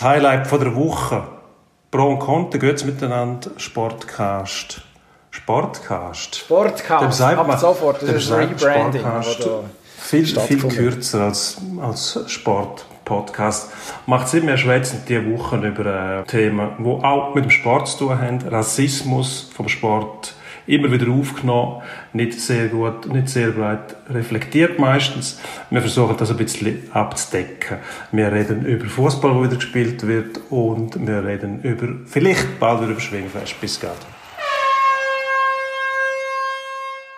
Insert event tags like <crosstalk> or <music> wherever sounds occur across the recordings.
Das Highlight von der Woche. Pro und Contra, geht's miteinander? Sportcast. Sportcast. Sportcast, Dem sagt ab man- sofort, das ist sagt Rebranding. Viel, viel kürzer als, als Sport-Podcast. Macht Sinn, wir schwätzen diese Woche über äh, Themen, die auch mit dem Sport zu tun haben. Rassismus vom Sport immer wieder aufgenommen, nicht sehr gut, nicht sehr breit reflektiert meistens. Wir versuchen das ein bisschen abzudecken. Wir reden über Fußball, wo wieder gespielt wird und wir reden über, vielleicht bald wieder über Schwingfest. Bis gleich.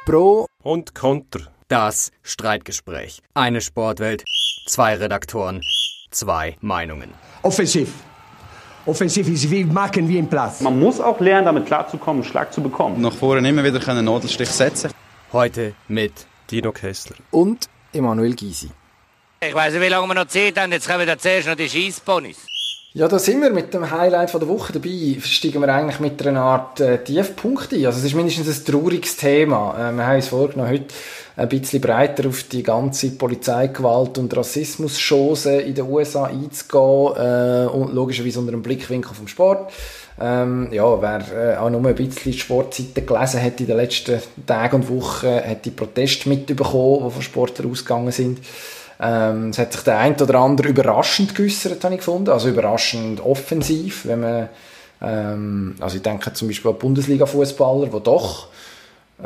Pro Und Konter. das Streitgespräch. Eine Sportwelt, zwei Redaktoren, zwei Meinungen. Offensiv. Offensiv ist wie machen wie im Platz. Man muss auch lernen, damit klarzukommen, einen Schlag zu bekommen. nach vorne immer wieder einen Nadelstich setzen Heute mit Dino Kessler. Und Emanuel Gysi. Ich weiß nicht, wie lange wir noch Zeit haben. Jetzt kommen da zuerst noch die Scheissponys. Ja, da sind wir mit dem Highlight von der Woche dabei. Steigen wir eigentlich mit einer Art äh, Tiefpunkt ein. Also es ist mindestens ein trauriges Thema. Äh, wir haben uns vorgenommen, heute ein bisschen breiter auf die ganze Polizeigewalt und Rassismus-Chose in den USA einzugehen. Äh, und logischerweise unter dem Blickwinkel vom Sport. Ähm, ja, wer äh, auch nur ein bisschen Sportseiten gelesen hat in den letzten Tagen und Wochen, hat die Proteste mitbekommen, die von Sportlern ausgegangen sind. Ähm, es hat sich der ein oder andere überraschend geäussert, habe ich gefunden. Also überraschend offensiv, wenn man, ähm, also ich denke zum Beispiel an Bundesliga-Fußballer, die doch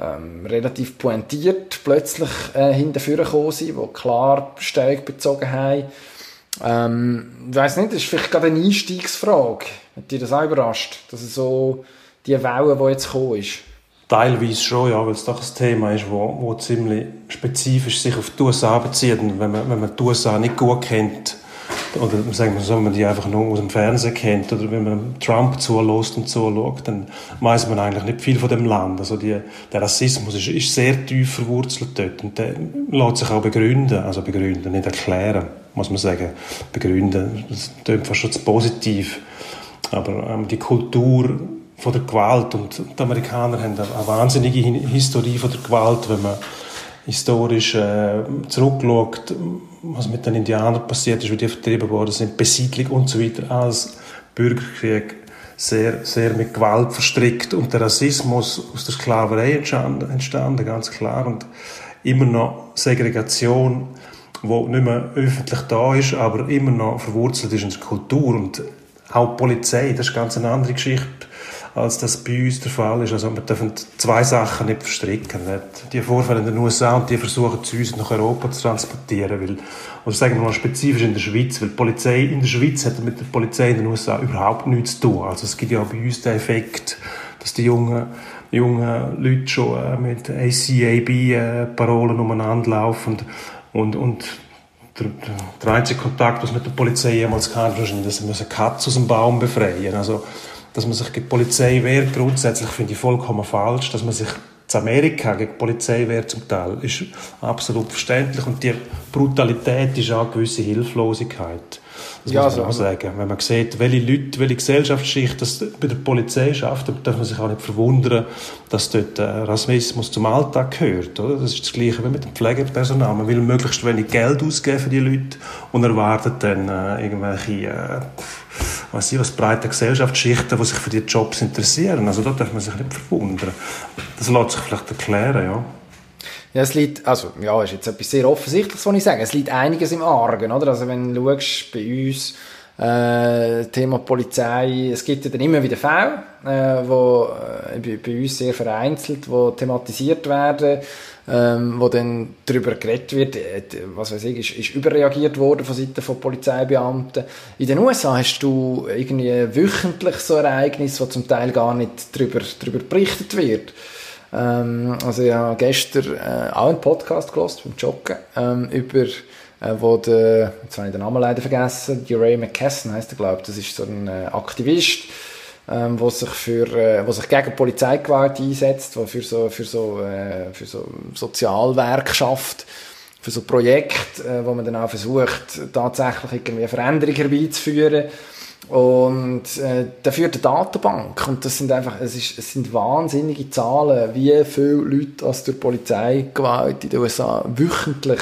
ähm, relativ pointiert plötzlich äh, hinterführen gekommen sind, die klar Stellung bezogen haben. Ähm, ich weiss nicht, das ist vielleicht gerade eine Einstiegsfrage. Hat dich das auch überrascht, dass es so die Welle, die jetzt gekommen ist? Teilweise schon, ja, weil es doch ein Thema ist, wo, wo ziemlich spezifisch sich auf die USA bezieht. Und wenn man, wenn man die USA nicht gut kennt, oder sagen wir so, wenn man die einfach nur aus dem Fernsehen kennt, oder wenn man Trump zulässt und zuschaut, dann weiß man eigentlich nicht viel von dem Land. Also die, der Rassismus ist, ist sehr tief verwurzelt dort und der lässt sich auch begründen, also begründen, nicht erklären, muss man sagen. Begründen, das klingt fast schon zu positiv. Aber ähm, die Kultur von der Gewalt. Und die Amerikaner haben eine, wahnsinnige Historie von der Gewalt, wenn man historisch äh, zurückschaut, was mit den Indianern passiert ist, wie die vertrieben worden sind, Besiedlung und so weiter, als Bürgerkrieg sehr, sehr mit Gewalt verstrickt. Und der Rassismus aus der Sklaverei entstanden, ganz klar. Und immer noch Segregation, wo nicht mehr öffentlich da ist, aber immer noch verwurzelt ist in der Kultur. Und auch die Polizei, das ist ganz eine andere Geschichte, als das bei uns der Fall ist. Also wir dürfen zwei Sachen nicht verstricken. Nicht? Die Vorfälle in den USA und die versuchen zu uns nach Europa zu transportieren, weil, oder sagen wir mal spezifisch in der Schweiz, weil die Polizei in der Schweiz hat mit der Polizei in den USA überhaupt nichts zu tun. Also es gibt ja bei uns den Effekt, dass die jungen, jungen Leute schon äh, mit ACAB-Parolen umeinander laufen und, und der, der einzige Kontakt, was mit der Polizei jemals kam, ist dass sie eine Katze aus dem Baum befreien Also, dass man sich gegen die Polizei wehrt, grundsätzlich finde ich vollkommen falsch. Dass man sich zu Amerika gegen die Polizei wehrt zum Teil, ist absolut verständlich. Und die Brutalität ist auch eine gewisse Hilflosigkeit. Das Ja, muss man also- auch sagen. Wenn man sieht, welche Leute, welche Gesellschaftsschicht das bei der Polizei schafft, dann darf man sich auch nicht verwundern, dass dort äh, Rassismus zum Alltag gehört. Oder? Das ist das Gleiche wie mit dem Pflegepersonal. Man will möglichst wenig Geld ausgeben für die Leute und erwartet dann äh, irgendwelche äh, was ich, was breite Gesellschaftsschichten, die sich für die Jobs interessieren. Also da darf man sich nicht verwundern. Das lässt sich vielleicht erklären, ja. Ja, es liegt, also, ja, ist jetzt etwas sehr Offensichtliches, was ich sage. Es liegt einiges im Argen, oder? Also, wenn du schaust, bei uns, äh, Thema Polizei, es gibt ja dann immer wieder Fälle, äh, wo, äh, bei, bei uns sehr vereinzelt, wo thematisiert werden, ähm, wo dann darüber geredet wird, äh, was weiß ich, ist, ist überreagiert worden von Seiten von Polizeibeamten. In den USA hast du irgendwie wöchentlich so Ereignisse, wo zum Teil gar nicht darüber, darüber berichtet wird. Ähm, also ich habe gestern äh, auch einen Podcast gehört beim Joggen ähm, über äh, wo der, jetzt habe ich den Namen leider vergessen, Ray McKesson heißt er, glaube das ist so ein äh, Aktivist, ähm, wo sich für, äh, wo sich gegen Polizeigewalt einsetzt, wo für so, für so, äh, für so Sozialwerk schafft, für so Projekte, äh, wo man dann auch versucht, tatsächlich irgendwie eine Veränderung herbeizuführen. Und äh, da führt eine Datenbank und das sind einfach, es, ist, es sind wahnsinnige Zahlen, wie viele Leute aus der Polizeigewalt in den USA wöchentlich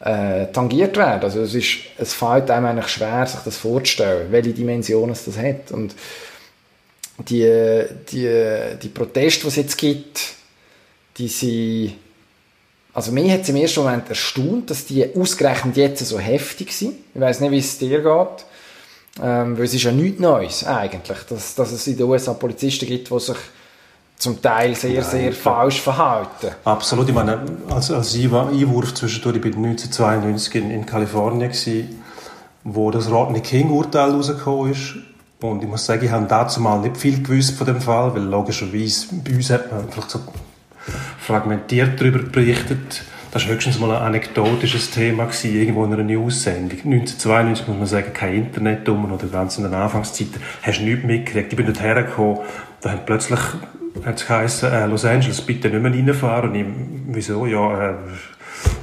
äh, tangiert werden. Also es, ist, es fällt einem eigentlich schwer, sich das vorzustellen, welche Dimensionen es das hat. Und die, die, die Proteste, die es jetzt gibt, die sind also mich hat es im ersten Moment erstaunt, dass die ausgerechnet jetzt so heftig sind. Ich weiß nicht, wie es dir geht. Ähm, weil es ist ja nichts Neues eigentlich, dass, dass es in den USA Polizisten gibt, die sich zum Teil sehr, Nein, sehr falsch verhalten. Absolut. Ich meine, als, als Einwurf zwischendurch, ich war 1992 in, in Kalifornien, gewesen, wo das Rodney King-Urteil rausgekommen ist. Und ich muss sagen, ich habe dazu mal nicht viel gewusst von dem Fall, weil logischerweise bei uns hat man vielleicht so fragmentiert darüber berichtet. Das war höchstens mal ein anekdotisches Thema gewesen, irgendwo in einer News-Sendung. 1992 muss man sagen, kein Internet um oder ganz in der Anfangszeit hast du nichts mitgekriegt. Ich bin dort hergekommen, da hat plötzlich hat es geheißen, äh, Los Angeles bitte nicht mehr reinfahren. Und ich, wieso? Ja, äh,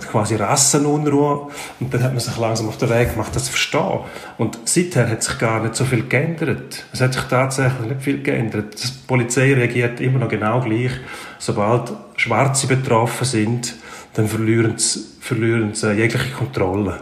quasi Rassenunruhe. Und dann hat man sich langsam auf den Weg gemacht, das zu verstehen. Und seither hat sich gar nicht so viel geändert. Es hat sich tatsächlich nicht viel geändert. Die Polizei reagiert immer noch genau gleich. Sobald Schwarze betroffen sind, dann verlieren sie, verlieren sie jegliche Kontrolle.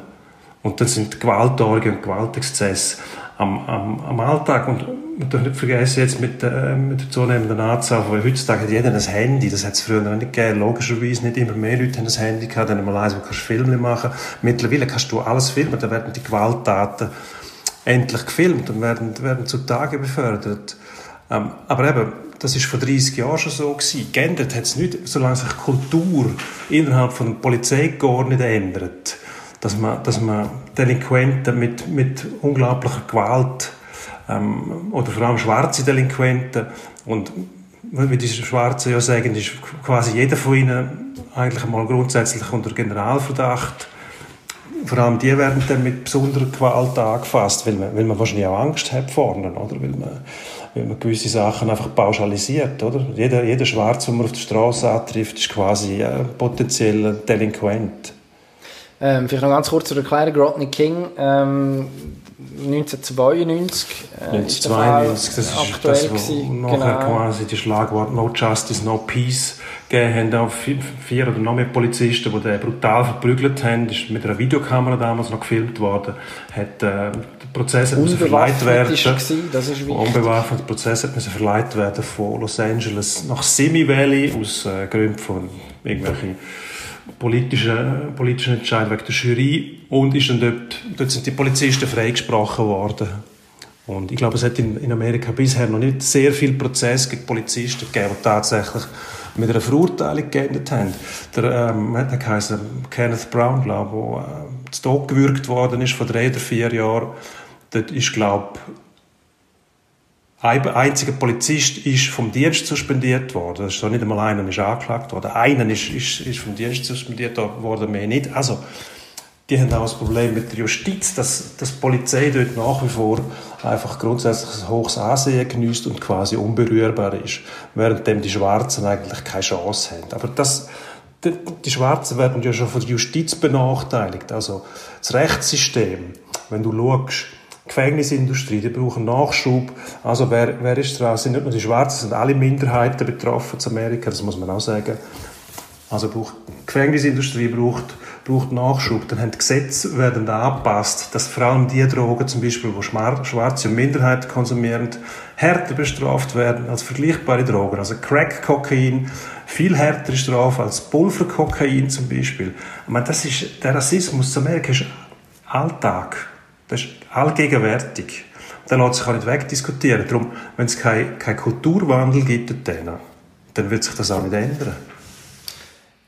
Und dann sind Gewaltorgien und Gewaltexzesse am, am, am Alltag. Und man darf nicht vergessen, jetzt mit, äh, mit der zunehmenden Anzahl von heutzutage hat jeder ein Handy, das hat es früher noch nicht gegeben, logischerweise nicht immer mehr Leute haben ein Handy gehabt, dann mal eins, wo kannst Filme machen. Mittlerweile kannst du alles filmen, dann werden die Gewalttaten endlich gefilmt und werden, werden zutage befördert. Ähm, aber eben, das ist vor 30 Jahren schon so gewesen. Geändert hat es nicht, solange sich Kultur innerhalb von der Polizei gar nicht ändert. Dass man, dass man Delinquenten mit, mit unglaublicher Gewalt ähm, oder vor allem schwarze Delinquenten. Und wie die Schwarzen ja sagen, ist quasi jeder von ihnen eigentlich mal grundsätzlich unter Generalverdacht. Vor allem die werden dann mit besonderer Gewalt angefasst, weil man, weil man wahrscheinlich auch Angst hat vorne, oder? Weil man, weil man gewisse Sachen einfach pauschalisiert, oder? Jeder, jeder Schwarze, den man auf der Straße antrifft, ist quasi ein potenzieller Delinquent. Ähm, vielleicht noch ganz kurz zur Erklärung. Rodney King, ähm, 1992. Äh, 1992, das ist das, nachher genau. quasi die Schlagwort No Justice, No Peace gegeben haben. Auch vier oder noch mehr Polizisten, die den brutal verprügelt haben. Das ist mit einer Videokamera damals noch gefilmt worden. Hat, äh, der Prozess hat verleiht werden. Gewesen, das ist Unbewaffnet. Der Prozess hat verleiht werden von Los Angeles nach Simi Valley aus äh, Gründen von irgendwelchen politischen, politischen Entscheid wegen der Jury und ist dann dort, dort sind die Polizisten freigesprochen worden. Und ich glaube, es hat in, in Amerika bisher noch nicht sehr viel Prozess gegen Polizisten gegeben, die tatsächlich mit einer Verurteilung geendet haben. Der, ähm, der heisst Kenneth Brown, glaube ich, der äh, zu Tod gewürgt worden ist vor drei oder vier Jahren. Dort ist, glaube ein einziger Polizist ist vom Dienst suspendiert worden. Das ist nicht einmal einer ist angeklagt worden. Einer ist, ist, ist vom Dienst suspendiert worden, mehr nicht. Also, die haben auch das Problem mit der Justiz, dass, dass die Polizei dort nach wie vor einfach grundsätzlich ein hohes Ansehen genießt und quasi unberührbar ist, währenddem die Schwarzen eigentlich keine Chance haben. Aber das, die, die Schwarzen werden ja schon von der Justiz benachteiligt. Also das Rechtssystem, wenn du schaust, Gefängnisindustrie, die brauchen Nachschub. Also wer, wer ist dran? Es sind nicht nur die Schwarzen, sind alle Minderheiten betroffen zu Amerika, das muss man auch sagen. Also braucht, die Gefängnisindustrie braucht, braucht Nachschub. Dann haben die Gesetze werden angepasst, dass vor allem die Drogen, zum Beispiel, die Schwarze und Minderheiten konsumieren, härter bestraft werden als vergleichbare Drogen. Also Crack, Kokain, viel härtere Strafe als Pulverkokain zum Beispiel. Ich meine, das ist, der Rassismus zu Amerika ist Alltag. Das ist allgegenwärtig. Dann lässt sich auch nicht wegdiskutieren. Darum, wenn es keinen kein Kulturwandel gibt, dann, dann wird sich das auch nicht ändern.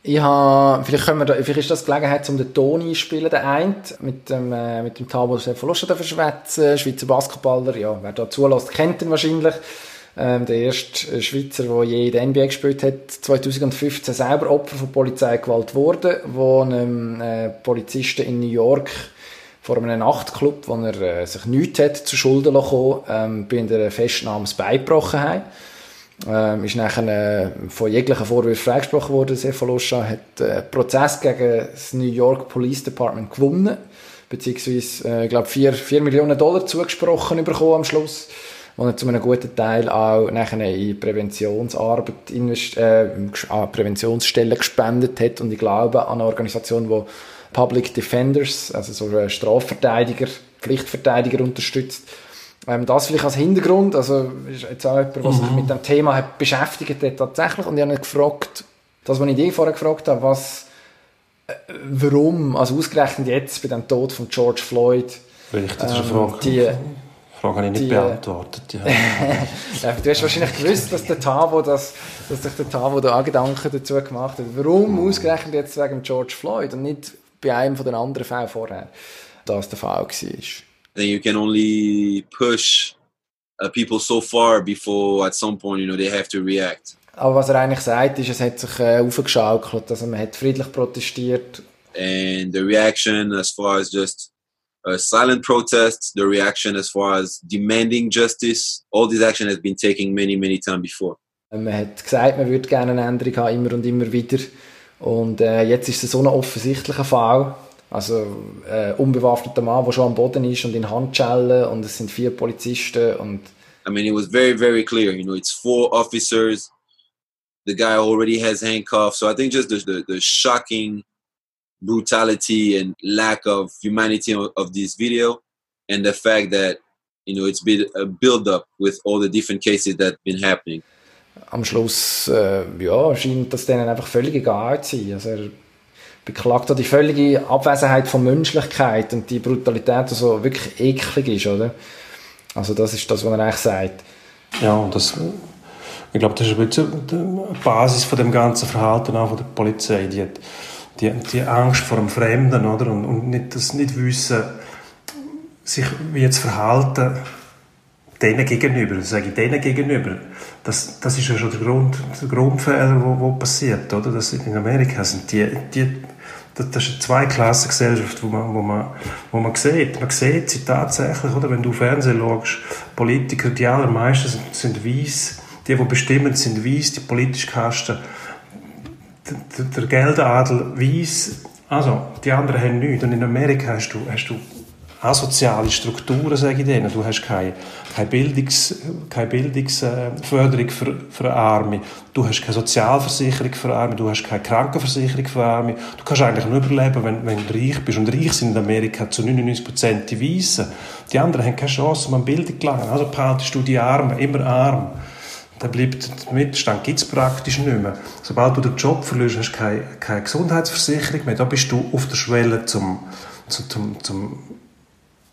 Ich habe, vielleicht, können wir da, vielleicht ist das Gelegenheit, um den Ton einspielen, der eine, mit dem, äh, mit dem Tabo Verlust zu verschwätzen, Schweizer Basketballer, ja, wer da zulässt, kennt ihn wahrscheinlich. Ähm, der erste Schweizer, der je in der NBA gespielt hat, 2015 selber Opfer von Polizeigewalt wurde, wo einem äh, Polizisten in New York vor einem Nachtclub, wo er äh, sich nichts hat zu Schulden lassen, ähm, bei einer Festnahme das Bein gebrochen hat. Ähm, ist nachher äh, von jeglichen Vorwürfen freigesprochen worden. Cephaloscha hat äh, Prozess gegen das New York Police Department gewonnen, beziehungsweise, äh, glaube, 4, 4 Millionen Dollar zugesprochen bekommen am Schluss, wo er zu einem guten Teil auch nachher in Präventionsarbeit, invest äh, Präventionsstellen gespendet hat und ich glaube an eine Organisation, die Public Defenders, also so Strafverteidiger, Pflichtverteidiger unterstützt. Ähm, das vielleicht als Hintergrund, also ist jetzt auch jemand, der sich Mhm. mit dem Thema hat beschäftigt hat tatsächlich und ich habe ihn gefragt, das, was ich dich vorher gefragt habe, was, äh, warum, also ausgerechnet jetzt bei dem Tod von George Floyd, Richtig, das ist eine ähm, Frage. die, Frage habe ich nicht die, äh, beantwortet. Ja. <laughs> du hast wahrscheinlich gewusst, dass der Tavo, das, dass sich der Tavo da Gedanken dazu gemacht hat. Warum ausgerechnet jetzt wegen George Floyd und nicht bei einem von den anderen Fällen vorher, das der Fall war. then you can only push uh, people so far before at some point you know they have to react Aber was er eigentlich sagt, ist, es hat sich äh, aufgeschaukelt, also man hat friedlich protestiert. and the reaction as far as just uh, silent protests the reaction as far as demanding justice all this action has been taken many many times before Man hat gesagt, man würde gerne eine Änderung haben, immer und immer wieder. Und äh, jetzt ist es so ein offensichtlicher Fall. Also äh, unbewaffneter Mann, der schon am Boden ist und in Handschellen und es sind vier Polizisten und i mean it was very very clear. You know it's four officers. The guy already has handcuffs. So i think just the, the, the shocking brutality and lack of humanity of, of this video and the fact that you know it's been a build up with all the different cases that have been happening am Schluss äh, ja, scheint das denen einfach völlig egal zu sein. Also er beklagt die völlige Abwesenheit von Menschlichkeit und die Brutalität, die so wirklich eklig ist, oder? Also das ist das, was er eigentlich sagt. Ja, das, ich glaube, das ist ein bisschen die Basis von dem ganzen Verhalten auch von der Polizei. Die, die, die Angst vor dem Fremden, oder? Und, und nicht, das nicht wissen, sich wie jetzt verhalten, denen gegenüber, sage ich denen gegenüber. Das, das ist ja schon der, Grund, der Grundfehler, wo, wo passiert, oder? Das in Amerika sind die, die das, das ist eine Zweiklassengesellschaft, wo man, wo man, wo man sieht. Man sieht sie tatsächlich, oder? Wenn du Fernsehen schaust, Politiker, die allermeisten sind, sind weiss, die, die bestimmen, sind weiss, die politisch Kasten, der, der Geldadel weiss, also, die anderen haben nichts. Und in Amerika hast du, hast du asoziale Strukturen, sage ich denen. Du hast keine, keine, Bildungs, keine Bildungsförderung für, für Arme. Du hast keine Sozialversicherung für Arme. Du hast keine Krankenversicherung für Arme. Du kannst eigentlich nur überleben, wenn, wenn du reich bist. Und reich sind in Amerika zu 99% die Weißen. Die anderen haben keine Chance, um an Bildung zu gelangen. Also behaltest du die Armen immer arm. Dann bleibt der Mittelstand gibt's praktisch nicht mehr. Sobald du den Job verlierst, hast du keine, keine Gesundheitsversicherung mehr. Da bist du auf der Schwelle zum, zum, zum, zum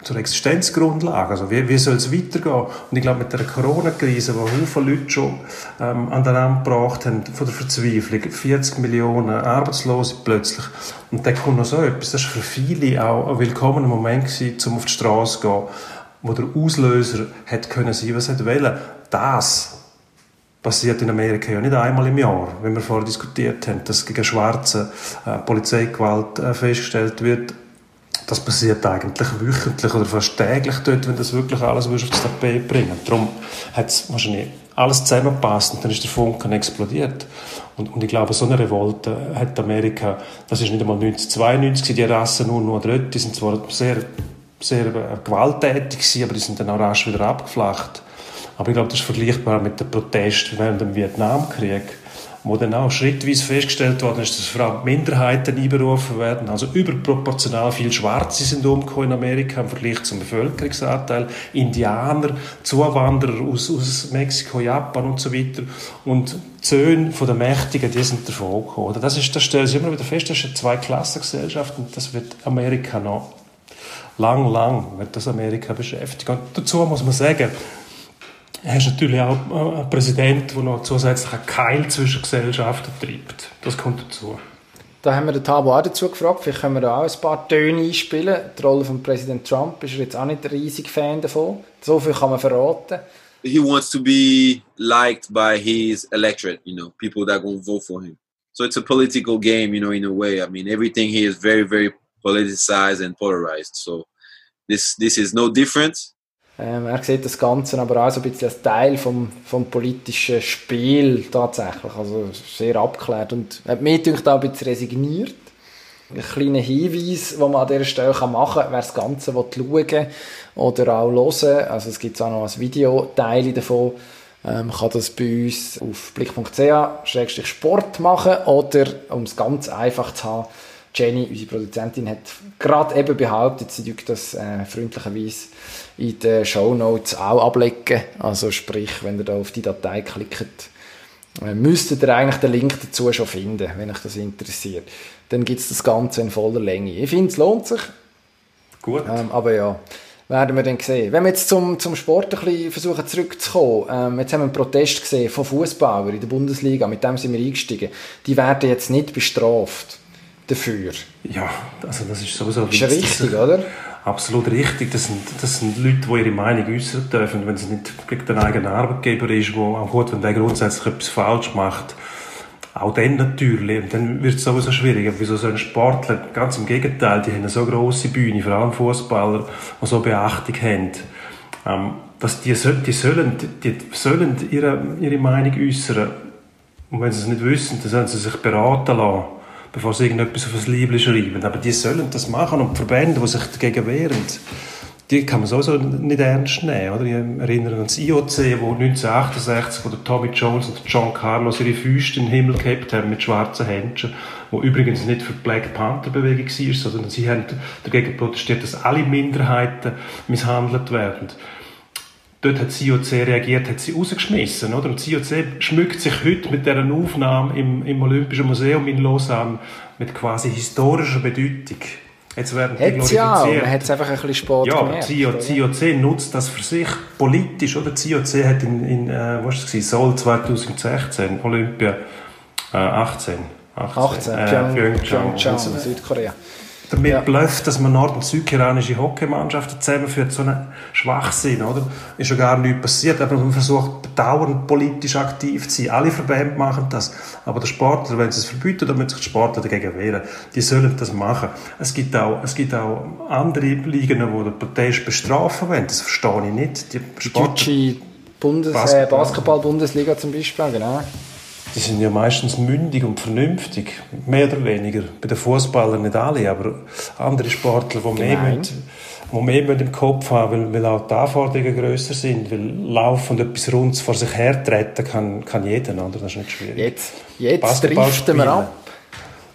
zur Existenzgrundlage. Also wie, wie soll es weitergehen? Und ich glaube, mit der Corona-Krise, wo Haufen Leute schon ähm, an den Rand gebracht haben, von der Verzweiflung, 40 Millionen Arbeitslose plötzlich, und dann kommt noch so etwas, das war für viele auch ein willkommener Moment gewesen, um auf die Straße zu gehen, wo der Auslöser hätte können sein, was hätte wollen. Das passiert in Amerika ja nicht einmal im Jahr, wenn wir vorher diskutiert haben, dass gegen Schwarze äh, Polizeigewalt äh, festgestellt wird, das passiert eigentlich wöchentlich oder fast täglich dort, wenn das wirklich alles würdest auf das Tapet bringen Darum hat es wahrscheinlich alles zusammengepasst und dann ist der Funken explodiert. Und, und ich glaube, so eine Revolte hat Amerika, das ist nicht einmal 1992, die Rassen nur noch dort, die sind zwar sehr, sehr äh, gewalttätig gewesen, aber die sind dann auch rasch wieder abgeflacht. Aber ich glaube, das ist vergleichbar mit den Protesten während dem Vietnamkrieg wo dann auch schrittweise festgestellt worden ist, dass vor allem Minderheiten einberufen werden. Also überproportional viele Schwarze sind umgekommen in Amerika im Vergleich zum Bevölkerungsanteil. Indianer, Zuwanderer aus, aus Mexiko, Japan und so weiter. Und die Söhne der Mächtigen, die sind davon gekommen. Das, ist, das stellen Sie immer wieder fest, das ist eine Zweiklassengesellschaft und das wird Amerika noch lang, lang wird das Amerika beschäftigen. Und dazu muss man sagen, hast natürlich auch einen Präsident, der noch zusätzlich einen Keil zwischen Gesellschaften treibt. Das kommt dazu. Da haben wir den Tabo auch dazu gefragt. Vielleicht können wir da auch ein paar Töne einspielen. Die Rolle von Präsident Trump ist er jetzt auch nicht ein riesiger Fan davon. So viel kann man verraten. he wants to be liked by his electorate, you know, people that will vote for him. So it's a political game, you know, in a way. I mean, everything here is very, very politicized and polarized. So this this is no different. Ähm, er sieht das Ganze aber auch so ein bisschen als Teil vom, vom politischen Spiel tatsächlich. Also sehr abgeklärt und hat mir gedacht, auch ein bisschen resigniert. Ein kleiner Hinweis, den man an dieser Stelle machen kann, wer das Ganze schauen oder auch hören Also es gibt auch noch ein Video, Teile davon, ähm, kann das bei uns auf blick.ch-sport machen oder, um es ganz einfach zu haben, Jenny, unsere Produzentin, hat gerade eben behauptet, sie dürfte das äh, freundlicherweise in den Shownotes auch ablegen. Also sprich, wenn ihr da auf die Datei klickt, äh, müsstet ihr eigentlich den Link dazu schon finden, wenn euch das interessiert. Dann gibt es das Ganze in voller Länge. Ich finde, es lohnt sich. Gut. Ähm, aber ja, werden wir dann sehen. Wenn wir jetzt zum, zum Sport ein bisschen versuchen zurückzukommen, ähm, jetzt haben wir einen Protest gesehen von Fußballern in der Bundesliga, mit dem sind wir eingestiegen. Die werden jetzt nicht bestraft dafür. Ja, also das ist sowieso... Ist ja richtig, oder? Absolut richtig. Das sind, das sind Leute, die ihre Meinung äußern dürfen, wenn es nicht gegen den eigenen Arbeitgeber ist, wo auch gut, wenn der grundsätzlich etwas falsch macht. Auch dann natürlich. Und dann wird es sowieso schwierig. Aber wieso so ein Sportler? Ganz im Gegenteil. Die haben eine so grosse Bühne, vor allem Fußballer, die so Beachtung haben. Ähm, dass die, die, sollen, die sollen ihre, ihre Meinung äußern. Und wenn sie es nicht wissen, dann sollen sie sich beraten lassen bevor sie irgendetwas auf das Liebling schreiben. Aber die sollen das machen und die Verbände, die sich dagegen wehren, die kann man sowieso nicht ernst nehmen. Oder? Ich erinnere an das IOC, wo 1968 wo der Tommy Jones und John Carlos ihre Füße in den Himmel gehabt haben mit schwarzen Händchen, wo übrigens nicht für die Black Panther Bewegung war, sondern sie haben dagegen protestiert, dass alle Minderheiten misshandelt werden. Dort hat IOC reagiert, hat sie rausgeschmissen. Oder? Und IOC schmückt sich heute mit dieser Aufnahme im, im Olympischen Museum in Lausanne mit quasi historischer Bedeutung. Jetzt werden die Hat's ja, man hat es einfach ein bisschen spät Ja, gemerkt, IOC, IOC nutzt das für sich politisch. Oder? IOC hat in, in äh, was war es, Seoul 2016, Olympia äh, 18. 18, 18 äh, Pyeongchang, Pyeongchang, Südkorea damit ja. blufft, dass man nord- und südkoreanische Hockeymannschaften zusammenführt, so einen Schwachsinn, oder? Ist ja gar nichts passiert, aber man versucht dauernd politisch aktiv zu sein. Alle Verbände machen das, aber der Sportler, wenn sie es verbieten, dann müssen sich die Sportler dagegen wehren. Die sollen das machen. Es gibt auch, es gibt auch andere Ligen, die den Protest bestrafen wollen, das verstehe ich nicht. Die, die deutsche Bundes Basketball. Äh, Basketball-Bundesliga zum Beispiel, genau die sind ja meistens mündig und vernünftig, mehr oder weniger. Bei den Fußballern nicht alle, aber andere Sportler, die mehr, müssen, die mehr im Kopf haben, weil, weil auch die Anforderungen grösser sind, weil Laufen und etwas Rundes vor sich hertreten kann, kann jeder, oder? das ist nicht schwierig. Jetzt, jetzt driften wir ab.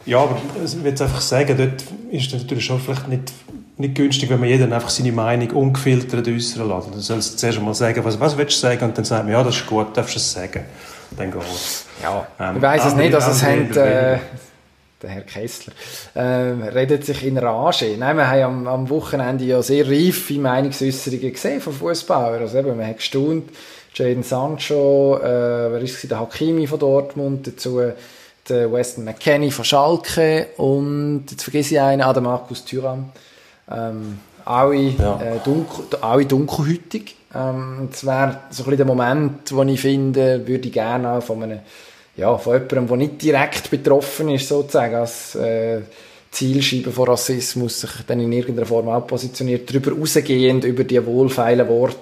Ja, aber ich will jetzt einfach sagen, dort ist es natürlich schon vielleicht nicht, nicht günstig, wenn man jeden einfach seine Meinung ungefiltert äußern lässt. Du sollst zuerst einmal sagen, was, was willst du sagen, und dann sagen wir, ja, das ist gut, darfst du es sagen dann geht Ja, ähm, ich weiß es nicht, dass es haben, äh, der Herr Kessler, äh, redet sich in Rage. Nein, wir haben am, am Wochenende ja sehr reife Meinungsäußerungen gesehen von Fußballern. Also eben, man hat gestaunt, Jadon Sancho, äh, wer ist es, der Hakimi von Dortmund, dazu der Weston McKenney von Schalke und jetzt vergesse ich einen, ah, der Markus Thuram. Ähm, alle, ja. äh, dunkel, alle dunkelhütig. Ähm, das wäre so ein bisschen der Moment, wo ich finde, würde ich gerne auch von einem, ja, von jemandem, der nicht direkt betroffen ist, sozusagen, als äh, Zielscheibe von Rassismus, sich dann in irgendeiner Form auch positioniert, darüber rausgehend, über die wohlfeilen Worte,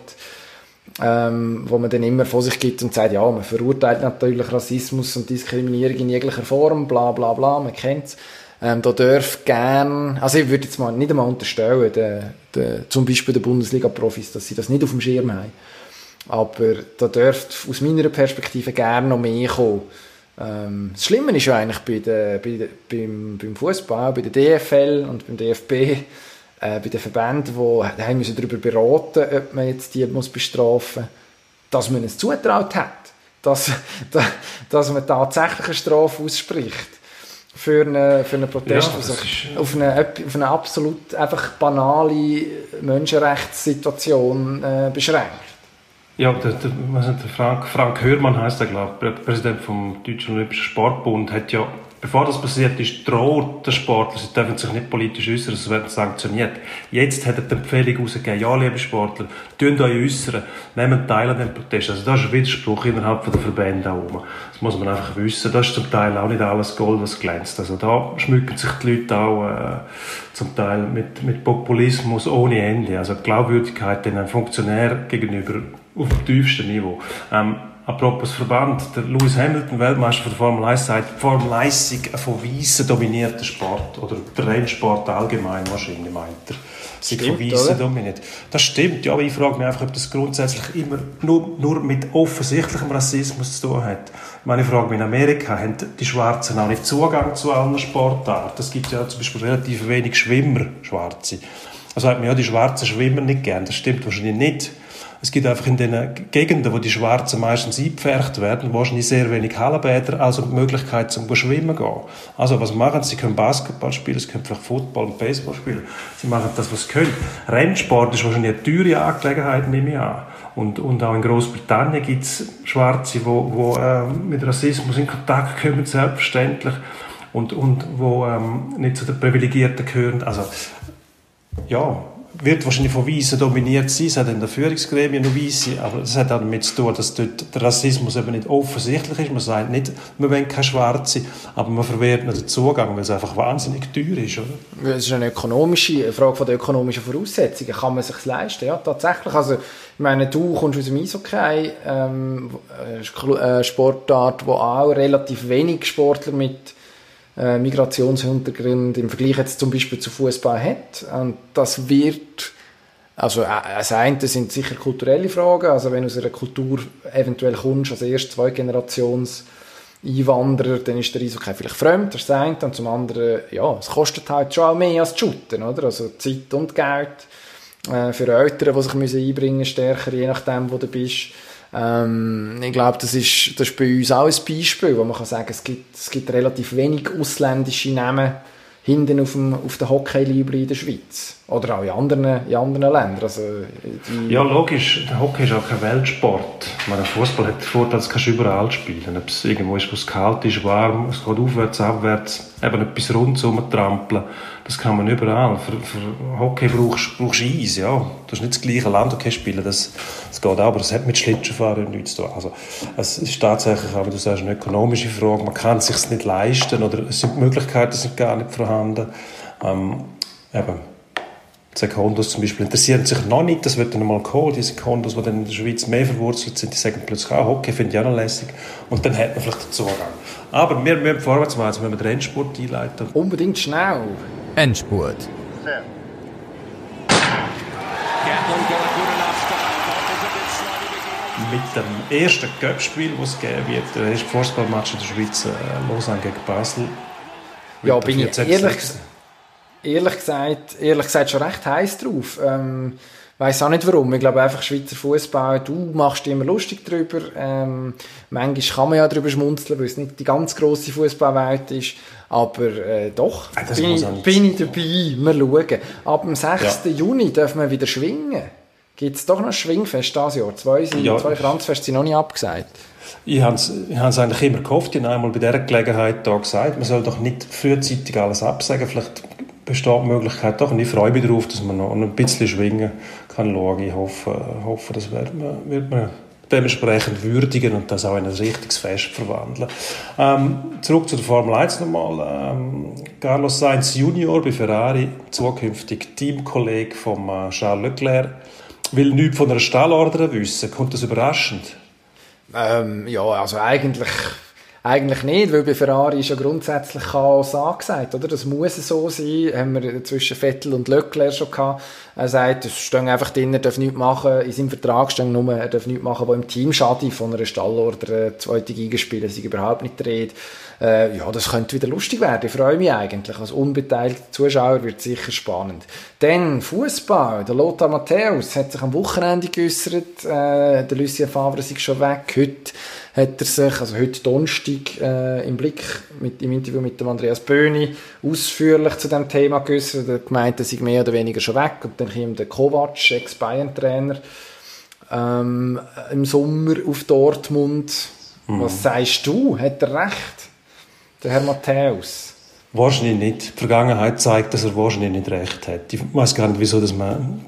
ähm, wo man dann immer vor sich gibt und sagt, ja, man verurteilt natürlich Rassismus und Diskriminierung in jeglicher Form, bla bla bla, man kennt's. Ähm, da darf gern, also ich würde jetzt mal nicht einmal unterstellen, de, de, zum Beispiel der Bundesliga-Profis, dass sie das nicht auf dem Schirm haben. Aber da dürfte aus meiner Perspektive gerne noch mehr kommen. Ähm, das Schlimme ist ja eigentlich bei der, bei der, beim, beim Fußball, bei der DFL und beim DFB, äh, bei den Verbänden, die haben müssen darüber beraten ob man jetzt die muss bestrafen muss, dass man es zutraut hat. Dass, <laughs> dass man tatsächlich eine Strafe ausspricht für einen, für einen Protest, ja, sich auf eine, auf eine absolut einfach banale Menschenrechtssituation äh, beschränkt. Ja, der, der, der Frank, Frank Hörmann heißt er, glaube ich, Präsident vom Deutschen Olympischen Sportbund, hat ja Bevor das passiert ist, droht der Sportler, sie dürfen sich nicht politisch äußern, es wird sanktioniert. Jetzt hat er die Empfehlung rausgegeben, ja, liebe Sportler, tun euch äußern, nehmt teil an dem Protest. Also das ist ein Widerspruch innerhalb der Verbände auch rum. Das muss man einfach wissen. Das ist zum Teil auch nicht alles Gold, was glänzt. Also da schmücken sich die Leute auch äh, zum Teil mit, mit Populismus ohne Ende. Also die Glaubwürdigkeit den Funktionär gegenüber auf dem tiefsten Niveau. Ähm, Apropos Verband, der Lewis Hamilton, Weltmeister von der Formel 1, sagt, Formel 1 ist ein von Weissen dominierter Sport. Oder der Rennsport allgemein wahrscheinlich, meint er. sind Stimmt, von Weissen dominiert. Das stimmt, ja, aber ich frage mich einfach, ob das grundsätzlich immer nur, nur mit offensichtlichem Rassismus zu tun hat. Ich meine, ich frage mich, in Amerika haben die Schwarzen auch nicht Zugang zu allen Sportarten. Es gibt ja zum Beispiel relativ wenig Schwimmer, Schwarze. Also hat man ja die schwarzen Schwimmer nicht gern. Das stimmt wahrscheinlich nicht. Es gibt einfach in den Gegenden, wo die Schwarzen meistens eingepfercht werden, wahrscheinlich sehr wenig Hallenbäder, also die Möglichkeit zum Schwimmen gehen. Also was machen sie? Sie können Basketball spielen, sie können vielleicht Football und Baseball spielen. Sie machen das, was sie können. Rennsport ist wahrscheinlich eine teure Angelegenheit, nehme ich an. Und, und auch in Großbritannien gibt es Schwarze, die wo, wo, ähm, mit Rassismus in Kontakt kommen, selbstverständlich. Und, und wo ähm, nicht zu den Privilegierten gehören. Also, ja, wird wahrscheinlich von Weißen dominiert sein. Es hat in der Führungsgremien noch Weiße, aber das hat auch damit zu tun, dass dort der Rassismus eben nicht offensichtlich ist. Man sagt nicht, man will keine Schwarze, aber man verwehrt nicht den Zugang, weil es einfach wahnsinnig teuer ist, oder? Es ist eine ökonomische eine Frage von der ökonomischen Voraussetzungen. Kann man sich leisten? Ja, tatsächlich. Also, ich meine, du kommst aus dem Eishockey, ähm, eine Sportart, wo auch relativ wenig Sportler mit äh, Migrationshintergrund im Vergleich jetzt zum Beispiel zu Fußball hat. Und das wird, also äh, das eine sind sicher kulturelle Fragen, also wenn du aus einer Kultur eventuell kommst, als erst zwei Generations Einwanderer, dann ist der Eishockey vielleicht fremd, das ist das eine. Und zum anderen, ja, es kostet halt schon auch mehr als Shooten, oder? Also Zeit und Geld äh, für Eltern, die sich müssen einbringen stärker, je nachdem, wo du bist. Ähm, ich glaube, das ist, das ist bei uns auch ein Beispiel, wo man kann sagen, es gibt, es gibt relativ wenig ausländische Namen hinten auf, dem, auf der Hockey-Library in der Schweiz. Oder auch in anderen, in anderen Ländern. Also, Ja, logisch, der Hockey ist auch kein Weltsport. Meine, Fußball hat den Vorteil, das kannst du überall spielen. Ob es irgendwo ist, wo es kalt ist, warm, es geht aufwärts, abwärts, eben etwas rund rumtrampeln, das kann man überall. Für, für Hockey brauchst du Eis, ja. Du hast nicht das gleiche Land, okay, spielen, das, das geht auch, aber das hat mit Schlittschuhfahren nichts zu tun. Also, es ist tatsächlich, aber du sagst, eine ökonomische Frage, man kann es sich nicht leisten oder es sind, Möglichkeiten sind gar nicht vorhanden. Ähm, eben, Sekundos zum Beispiel interessieren sich noch nicht, das wird dann mal kommen, die Sekundos, die dann in der Schweiz mehr verwurzelt sind, die sagen plötzlich, ah, Hockey finde ich auch noch lässig und dann hat man vielleicht den Zugang. Aber wir müssen vorwärts machen, jetzt müssen wir den Rennsport einleiten. unbedingt schnell. Endspurt. Mit dem ersten Cup-Spiel, das es geben wird, der erste Fußballmatch in der Schweiz, äh, Lausanne gegen Basel. Ja, bin ich 14.06. ehrlich, ehrlich, gesagt, ehrlich gesagt schon recht heiß drauf. Ähm, weiß auch nicht warum. Ich glaube einfach Schweizer Fußball. Du machst dich immer lustig drüber. Ähm, manchmal kann man ja drüber schmunzeln, weil es nicht die ganz große Fußballwelt ist. Aber äh, doch, Ah, das bin, ich, bin ich dabei. Wir schauen. Ab dem 6. Ja. Juni dürfen wir wieder schwingen. Gibt es doch noch ein Schwingfest dieses Jahr? Zwei, sind, Ja. zwei Kranzfeste sind noch nicht abgesagt. Ich habe es eigentlich immer gehofft, ich habe einmal bei dieser Gelegenheit da gesagt, man soll doch nicht frühzeitig alles absagen, vielleicht besteht die Möglichkeit doch und ich freue mich darauf, dass man noch ein bisschen schwingen kann schauen. Ich hoffe, hoffe das wird man, wird man dementsprechend würdigen und das auch in ein richtiges Fest verwandeln. Ähm, zurück zu der Formel 1 nochmal. Ähm, Carlos Sainz Junior bei Ferrari, zukünftig Teamkollege von äh, Charles Leclerc, will nichts von einer Stallorder wissen. Kommt das überraschend? Ähm, ja, also eigentlich, eigentlich nicht, weil bei Ferrari ist ja grundsätzlich Chaos angesagt, oder? Das muss so sein, haben wir zwischen Vettel und Leclerc schon gehabt. Er sagt, es stehen einfach drin, er darf nichts machen, in seinem Vertrag steht nur, er darf nichts machen, wo im Team schadet, von einer Stallorder, äh, zweite Gigaspiele, sind überhaupt nicht Rede. Äh, ja, das könnte wieder lustig werden, ich freue mich eigentlich. Als unbeteiligter Zuschauer wird es sicher spannend. Dann Fußball. Der Lothar Matthäus hat sich am Wochenende geäussert. Äh, der Lucien Favre ist schon weg. Heute hat er sich, also heute Donnerstag, äh, im Blick mit, im Interview mit dem Andreas Böhni ausführlich zu dem Thema geäussert. Er gemeint, er sei mehr oder weniger schon weg. Und dann kam der Kovac, Ex-Bayern-Trainer, ähm, im Sommer auf Dortmund. Was sagst du? Hat er recht? Der Herr Matthäus. Wahrscheinlich nicht. Die Vergangenheit zeigt, dass er wahrscheinlich nicht recht hat. Ich weiß gar nicht, wieso dass man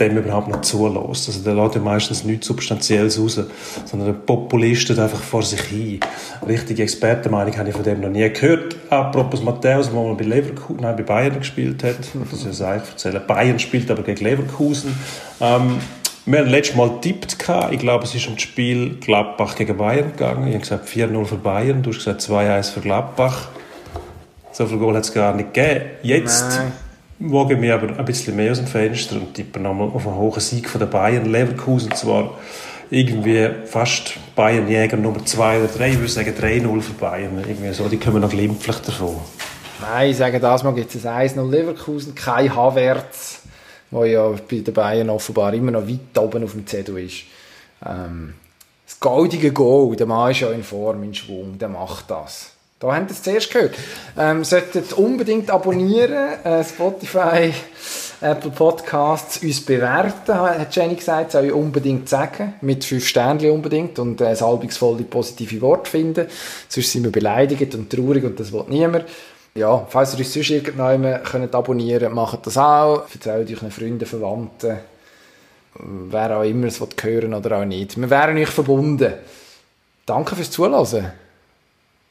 dem überhaupt nicht zulässt. Also der lässt ja meistens nichts Substanzielles raus, sondern der Populist einfach vor sich hin. Richtige Expertenmeinung habe ich von dem noch nie gehört. Apropos Matthäus, der mal bei Leverkusen, nein, bei Bayern gespielt hat, das ist ja erzählen. Bayern spielt aber gegen Leverkusen. Ähm, wir haben letztes Mal getippt. Ich glaube, es ist um das Spiel Gladbach gegen Bayern gegangen. Ich habe gesagt 4-0 für Bayern, du hast gesagt 2-1 für Gladbach. So viel Goal hat es gar nicht gegeben. Jetzt, Nein. Wage mich aber ein bisschen mehr aus dem Fenster und tippe nochmal auf einen hohen Sieg von der Bayern Leverkusen. Zwar irgendwie fast Bayern-Jäger Nummer 2 oder 3, ich würde sagen 3-0 für Bayern. Irgendwie so, die kommen noch glimpflich davon. Nein, ich sage das mal, gibt es ein 1-0 Leverkusen, kein Havertz, der ja bei den Bayern offenbar immer noch weit oben auf dem Zettel ist. Ähm, das goldige Goal, der Mann ist ja in Form, in Schwung, der macht das. Da habt ihr es zuerst gehört. Ähm, solltet unbedingt abonnieren, äh, Spotify, Apple Podcasts, uns bewerten, hat Jenny gesagt, soll ich unbedingt sagen, mit fünf Sternen unbedingt und äh, salbungsvolle positive Worte finden. Sonst sind wir beleidigt und traurig und das will niemand. Ja, falls ihr uns sonst irgendjemand könnt abonnieren macht das auch. Erzählt euch Freunden, Verwandten, wer auch immer es hören oder auch nicht. Wir wären euch verbunden. Danke fürs Zuhören.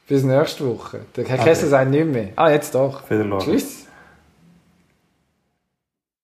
Bis nächste Woche. Der Herr Kessler sagt nicht mehr. Ah, jetzt doch. Wiedersehen. Tschüss.